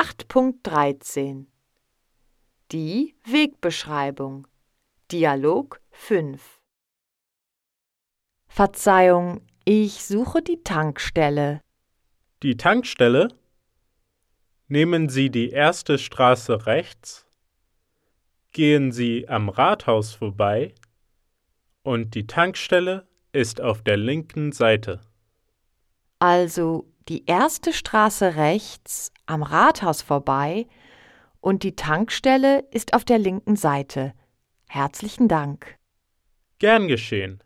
8.13 Die Wegbeschreibung Dialog 5 Verzeihung, ich suche die Tankstelle. Die Tankstelle? Nehmen Sie die erste Straße rechts, gehen Sie am Rathaus vorbei und die Tankstelle ist auf der linken Seite. Also die erste Straße rechts am Rathaus vorbei und die Tankstelle ist auf der linken Seite. Herzlichen Dank. Gern geschehen.